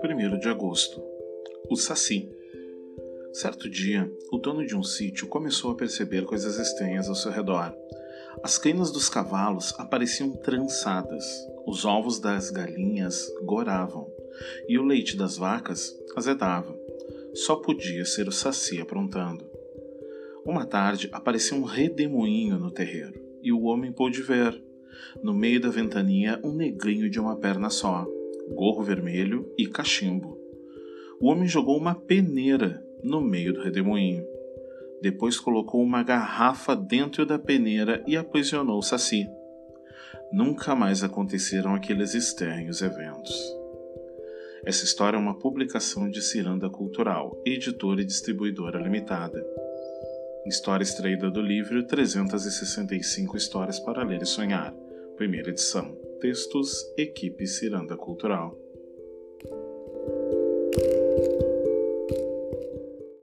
Primeiro de agosto. O Saci. Certo dia, o dono de um sítio começou a perceber coisas estranhas ao seu redor. As crinas dos cavalos apareciam trançadas, os ovos das galinhas goravam e o leite das vacas azedava. Só podia ser o Saci aprontando. Uma tarde apareceu um redemoinho no terreiro e o homem pôde ver, no meio da ventania, um negrinho de uma perna só, gorro vermelho e cachimbo. O homem jogou uma peneira no meio do redemoinho. Depois colocou uma garrafa dentro da peneira e aprisionou o Saci. Nunca mais aconteceram aqueles estranhos eventos. Essa história é uma publicação de Ciranda Cultural, editora e distribuidora limitada. História extraída do livro 365 Histórias para Ler e Sonhar, primeira edição. Textos, equipe Ciranda Cultural.